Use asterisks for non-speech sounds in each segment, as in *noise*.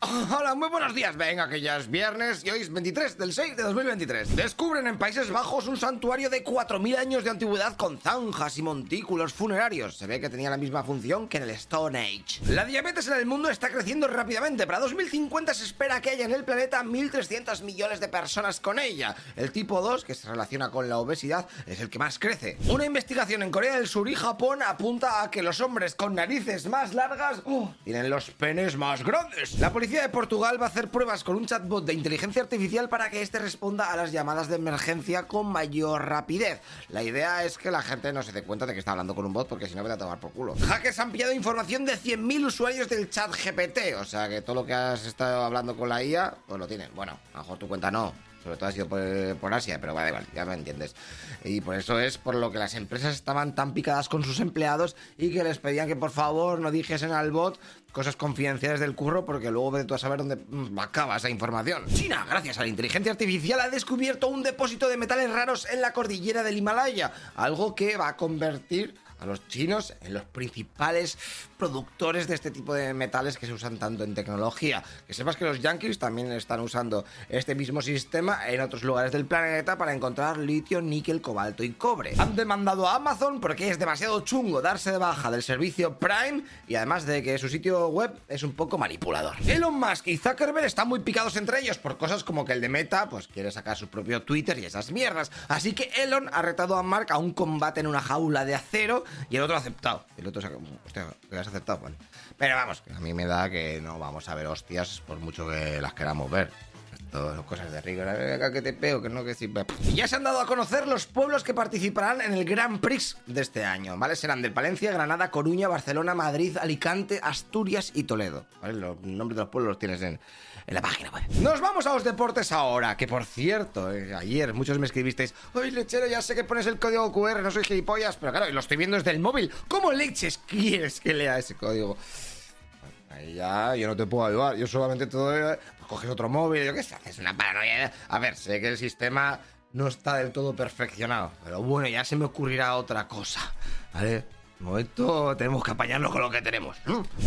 *laughs* Hola, muy buenos días. Venga, que ya es viernes y hoy es 23 del 6 de 2023. Descubren en Países Bajos un santuario de 4.000 años de antigüedad con zanjas y montículos funerarios. Se ve que tenía la misma función que en el Stone Age. La diabetes en el mundo está creciendo rápidamente. Para 2050 se espera que haya en el planeta 1.300 millones de personas con ella. El tipo 2, que se relaciona con la obesidad, es el que más crece. Una investigación en Corea del Sur y Japón apunta a que los hombres con narices más largas ¡oh! tienen los penes más grandes. La policía de Portugal va a hacer pruebas con un chatbot de inteligencia artificial para que éste responda a las llamadas de emergencia con mayor rapidez. La idea es que la gente no se dé cuenta de que está hablando con un bot porque si no, va a tomar por culo. Hackers han pillado información de 100.000 usuarios del chat GPT, o sea que todo lo que has estado hablando con la IA, pues lo tienen. Bueno, a lo mejor tu cuenta no, sobre todo ha sido por, Asia, pero vale, vale, ya me entiendes. Y por eso es por lo que las empresas estaban tan picadas con sus empleados y que les pedían que por favor no dijesen al bot cosas confidenciales del curro porque luego de tú a saber dónde mm, acaba esa información. China, gracias a la inteligencia artificial, ha descubierto un depósito de metales raros en la cordillera del Himalaya, algo que va a convertir a los chinos en los principales productores de este tipo de metales que se usan tanto en tecnología. Que sepas que los yankees también están usando este mismo sistema en otros lugares del planeta para encontrar litio, níquel, cobalto y cobre. Han demandado a Amazon porque es demasiado chungo darse de baja del servicio Prime y además de que su sitio web es un poco manipulador. Elon Musk y Zuckerberg están muy picados entre ellos por cosas como que el de Meta pues quiere sacar su propio Twitter y esas mierdas. Así que Elon ha retado a Mark a un combate en una jaula de acero y el otro ha aceptado. El otro se ha... Hostia, ¿le has aceptado? Bueno. Pero vamos, a mí me da que no vamos a ver hostias por mucho que las queramos ver. Esto cosas de rigor. que te pego, que no que sí. Y ya se han dado a conocer los pueblos que participarán en el Grand Prix de este año, ¿vale? Serán de Palencia, Granada, Coruña, Barcelona, Madrid, Alicante, Asturias y Toledo. ¿Vale? Los nombres de los pueblos los tienes en, la página web. Nos vamos a los deportes ahora, que por cierto, eh, ayer muchos me escribisteis, ¡Ay, lechero, ya sé que pones el código QR, no soy gilipollas! Pero claro, lo estoy viendo desde el móvil. ¿Cómo leches quieres que lea ese código? Ahí ya, yo no te puedo ayudar. Yo solamente te doy... Pues coges otro móvil, yo qué sé, es una paranoia. A ver, sé que el sistema no está del todo perfeccionado, pero bueno, ya se me ocurrirá otra cosa, ¿vale? Momento tenemos que apañarnos con lo que tenemos.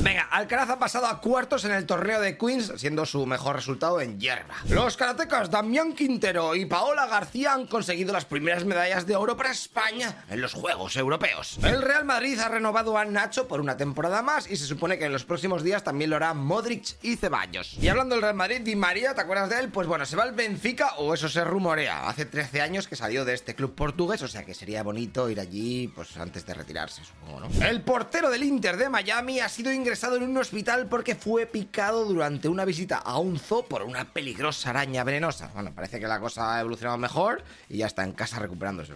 Venga, Alcaraz ha pasado a cuartos en el torneo de Queens, siendo su mejor resultado en hierba. Los karatecas Damián Quintero y Paola García han conseguido las primeras medallas de oro para España en los Juegos Europeos. El Real Madrid ha renovado a Nacho por una temporada más y se supone que en los próximos días también lo hará Modric y Ceballos. Y hablando del Real Madrid, Di María, ¿te acuerdas de él? Pues bueno, se va al Benfica o eso se rumorea. Hace 13 años que salió de este club portugués, o sea que sería bonito ir allí pues antes de retirarse, el portero del Inter de Miami ha sido ingresado en un hospital porque fue picado durante una visita a un zoo por una peligrosa araña venenosa. Bueno, parece que la cosa ha evolucionado mejor y ya está en casa recuperándose.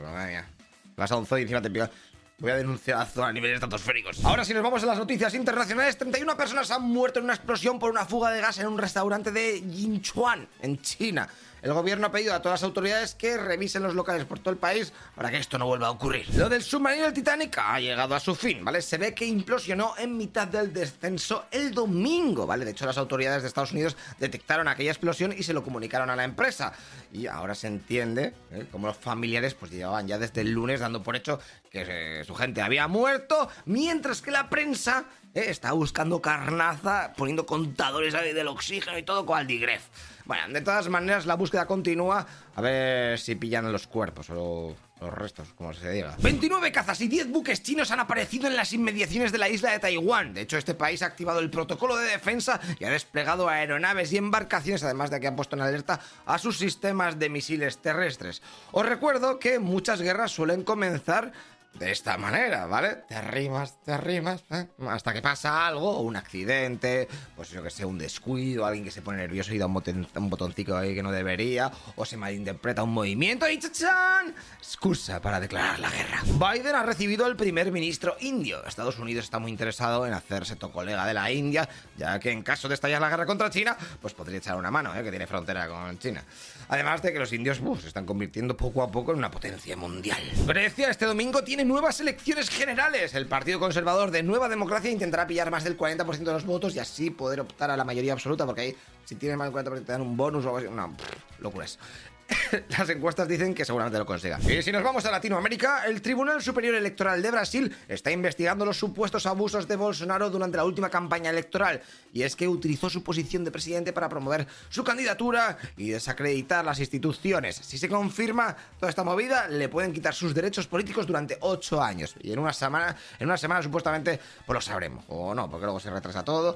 Vas a un zoo y encima te pica. Voy a denunciar a niveles estratosféricos. Ahora si nos vamos a las noticias internacionales, 31 personas han muerto en una explosión por una fuga de gas en un restaurante de Yinchuan, en China. El gobierno ha pedido a todas las autoridades que revisen los locales por todo el país para que esto no vuelva a ocurrir. Lo del submarino del Titanic ha llegado a su fin, ¿vale? Se ve que implosionó en mitad del descenso el domingo, ¿vale? De hecho, las autoridades de Estados Unidos detectaron aquella explosión y se lo comunicaron a la empresa. Y ahora se entiende ¿eh? cómo los familiares pues llevaban ya desde el lunes dando por hecho que eh, su gente había muerto, mientras que la prensa está buscando carnaza, poniendo contadores del oxígeno y todo con Aldigref. Bueno, de todas maneras, la búsqueda continúa. A ver si pillan los cuerpos o los restos, como se diga. 29 cazas y 10 buques chinos han aparecido en las inmediaciones de la isla de Taiwán. De hecho, este país ha activado el protocolo de defensa y ha desplegado aeronaves y embarcaciones, además de que han puesto en alerta a sus sistemas de misiles terrestres. Os recuerdo que muchas guerras suelen comenzar de esta manera, ¿vale? Te arrimas, te arrimas, ¿eh? hasta que pasa algo, un accidente, pues yo que sé, un descuido, alguien que se pone nervioso y da un, botoncito ahí que no debería, o se malinterpreta un movimiento y ¡chachán! Excusa para declarar la guerra. Biden ha recibido al primer ministro indio. Estados Unidos está muy interesado en hacerse tu colega de la India, ya que en caso de estallar la guerra contra China, pues podría echar una mano, ¿eh? que tiene frontera con China. Además de que los indios se están convirtiendo poco a poco en una potencia mundial. Grecia este domingo tiene nuevas elecciones generales. El Partido Conservador de Nueva Democracia intentará pillar más del 40% de los votos y así poder optar a la mayoría absoluta, porque ahí, si tienes más del 40%, te dan un bonus o algo así. No, locuras. *laughs* las encuestas dicen que seguramente lo consiga. Y si nos vamos a Latinoamérica, el Tribunal Superior Electoral de Brasil está investigando los supuestos abusos de Bolsonaro durante la última campaña electoral. Y es que utilizó su posición de presidente para promover su candidatura y desacreditar las instituciones. Si se confirma toda esta movida, le pueden quitar sus derechos políticos durante ocho años. Y en una semana, en una semana supuestamente, pues lo sabremos. O no, porque luego se retrasa todo.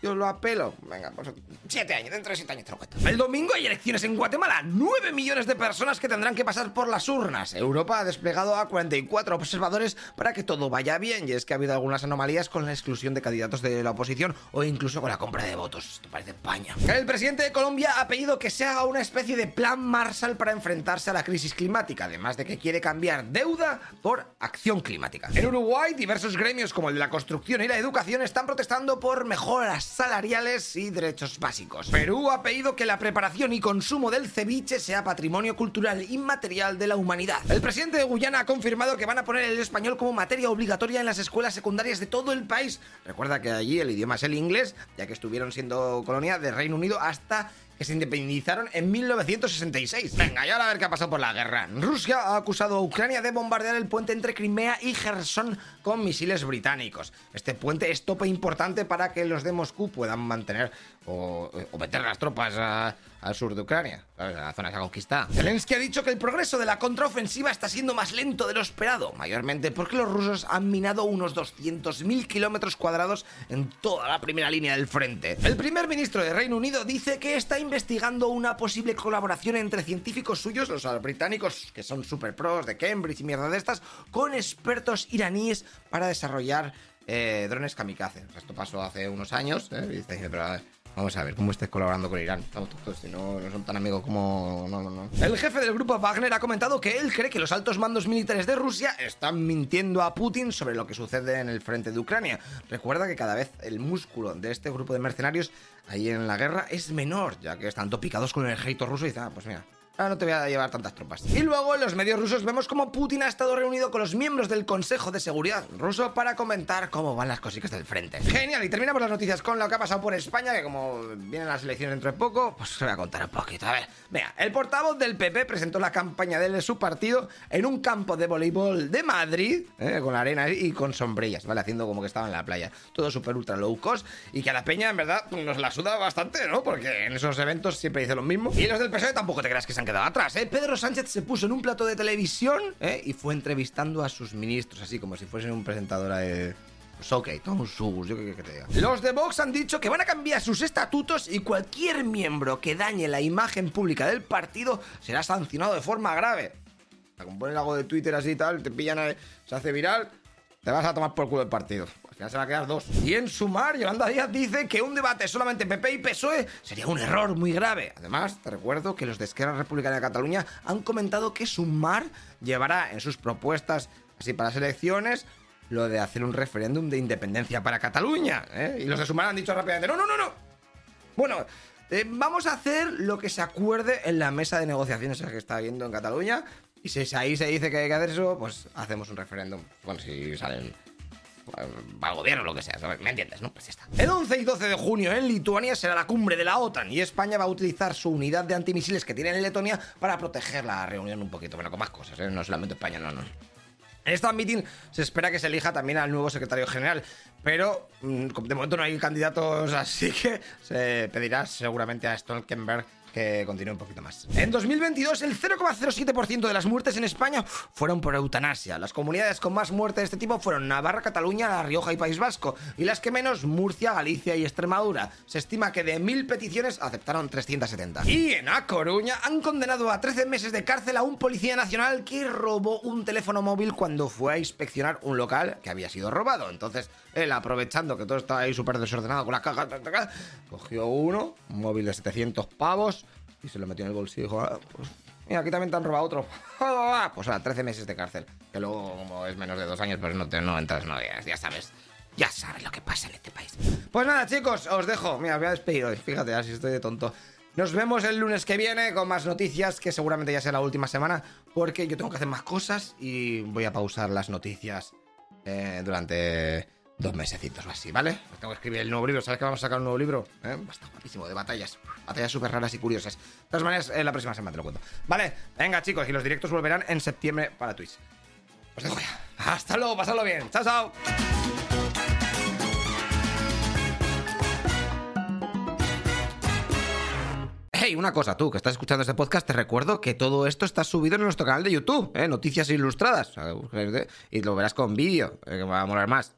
Yo lo apelo. Venga, pues siete años, dentro de siete años te lo cuento. El domingo hay elecciones en Guatemala. Nueve millones de personas que tendrán que pasar por las urnas. Europa ha desplegado a 44 observadores para que todo vaya bien. Y es que ha habido algunas anomalías con la exclusión de candidatos de la oposición o incluso con la compra de votos. Esto parece España. El presidente de Colombia ha pedido que se haga una especie de plan Marshall para enfrentarse a la crisis climática, además de que quiere cambiar deuda por acción climática. En Uruguay, diversos gremios como el de la construcción y la educación están protestando por mejoras salariales y derechos básicos. Perú ha pedido que la preparación y consumo del ceviche sea patrimonio cultural inmaterial de la humanidad. El presidente de Guyana ha confirmado que van a poner el español como materia obligatoria en las escuelas secundarias de todo el país. Recuerda que allí el idioma es el inglés, ya que estuvieron siendo colonia de Reino Unido hasta que se independizaron en 1966. Venga, y ahora a ver qué ha pasado por la guerra. Rusia ha acusado a Ucrania de bombardear el puente entre Crimea y Gerson con misiles británicos. Este puente es tope importante para que los de Moscú puedan mantener o, meter las tropas al sur de Ucrania, ¿sabes? la zona esa conquistada. Zelensky ha dicho que el progreso de la contraofensiva está siendo más lento de lo esperado, mayormente porque los rusos han minado unos 200.000 kilómetros cuadrados en toda la primera línea del frente. El primer ministro de Reino Unido dice que está investigando una posible colaboración entre científicos suyos, los británicos que son super pros de Cambridge y mierda de estas, con expertos iraníes para desarrollar eh, drones kamikaze. Esto pasó hace unos años, ¿eh? pero Vamos a ver cómo estés colaborando con Irán. Estamos todos, si no, no son tan amigos como. No, no, no. El jefe del grupo Wagner ha comentado que él cree que los altos mandos militares de Rusia están mintiendo a Putin sobre lo que sucede en el frente de Ucrania. Recuerda que cada vez el músculo de este grupo de mercenarios ahí en la guerra es menor, ya que están topicados con el ejército ruso y dicen, ah, pues mira, Ahora no te voy a llevar tantas tropas. Y luego en los medios rusos vemos como Putin ha estado reunido con los miembros del Consejo de Seguridad ruso para comentar cómo van las cositas del frente. Genial, y terminamos las noticias con lo que ha pasado por España, que como vienen las elecciones dentro de poco, pues os voy a contar un poquito. A ver, vea, el portavoz del PP presentó la campaña de su partido en un campo de voleibol de Madrid, eh, con arena y con sombrillas, ¿vale? Haciendo como que estaba en la playa. Todo súper ultra low cost y que a la peña, en verdad, nos la suda bastante, ¿no? Porque en esos eventos siempre dice lo mismo. Y los del PSOE tampoco te creas que se han quedado atrás, ¿eh? Pedro Sánchez se puso en un plato de televisión ¿eh? y fue entrevistando a sus ministros, así como si fuesen un presentador de... Pues ok, un sus, yo qué que te diga. Los de Vox han dicho que van a cambiar sus estatutos y cualquier miembro que dañe la imagen pública del partido será sancionado de forma grave. Como pones algo de Twitter así y tal, te pillan, se hace viral, te vas a tomar por culo el partido ya se va a quedar dos. Y en sumar, Yolanda Díaz dice que un debate solamente PP y PSOE sería un error muy grave. Además, te recuerdo que los de Esquerra Republicana de Cataluña han comentado que Sumar llevará en sus propuestas así para las elecciones lo de hacer un referéndum de independencia para Cataluña. ¿eh? Y los de Sumar han dicho rápidamente, no, no, no, no. Bueno, eh, vamos a hacer lo que se acuerde en la mesa de negociaciones que está habiendo en Cataluña. Y si ahí se dice que hay que hacer eso, pues hacemos un referéndum. Bueno, si salen al gobierno lo que sea, ¿me entiendes? Pues. El 11 y 12 de junio en Lituania será la cumbre de la OTAN y España va a utilizar su unidad de antimisiles que tiene en Letonia para proteger la reunión un poquito, bueno, con más cosas, ¿eh? no solamente España, no, no. En esta meeting se espera que se elija también al nuevo secretario general, pero mm, de momento no hay candidatos, *laughs* así que se pedirá seguramente a Stolkenberg que continúe un poquito más. En 2022, el 0,07% de las muertes en España fueron por eutanasia. Las comunidades con más muertes de este tipo fueron Navarra, Cataluña, La Rioja y País Vasco, y las que menos, Murcia, Galicia y Extremadura. Se estima que de mil peticiones aceptaron 370. Y en A Coruña han condenado a 13 meses de cárcel a un policía nacional que robó un teléfono móvil cuando fue a inspeccionar un local que había sido robado. Entonces, él aprovechando que todo estaba ahí súper desordenado con las cajas, cogió uno, un móvil de 700 pavos, y se lo metió en el bolsillo dijo, ah, pues, mira, aquí también te han robado otro. *laughs* pues ahora, 13 meses de cárcel. Que luego, como es menos de dos años, pues no, te, no entras, no, ya, sabes. Ya sabes lo que pasa en este país. Pues nada, chicos, os dejo. Mira, voy a despedir hoy. Fíjate, así estoy de tonto. Nos vemos el lunes que viene con más noticias, que seguramente ya sea la última semana, porque yo tengo que hacer más cosas y voy a pausar las noticias eh, durante dos mesecitos o así, ¿vale? Tengo que escribir el nuevo libro. ¿Sabes que vamos a sacar un nuevo libro? ¿Eh? Está guapísimo, de batallas. Batallas súper raras y curiosas. De todas maneras, en la próxima semana te lo cuento. Vale, venga chicos, y los directos volverán en septiembre para Twitch. Os dejo ya. Hasta luego, pasadlo bien. Chao, chao. Hey, una cosa, tú que estás escuchando este podcast, te recuerdo que todo esto está subido en nuestro canal de YouTube, ¿eh? Noticias Ilustradas. Y lo verás con vídeo, eh, que va a molar más.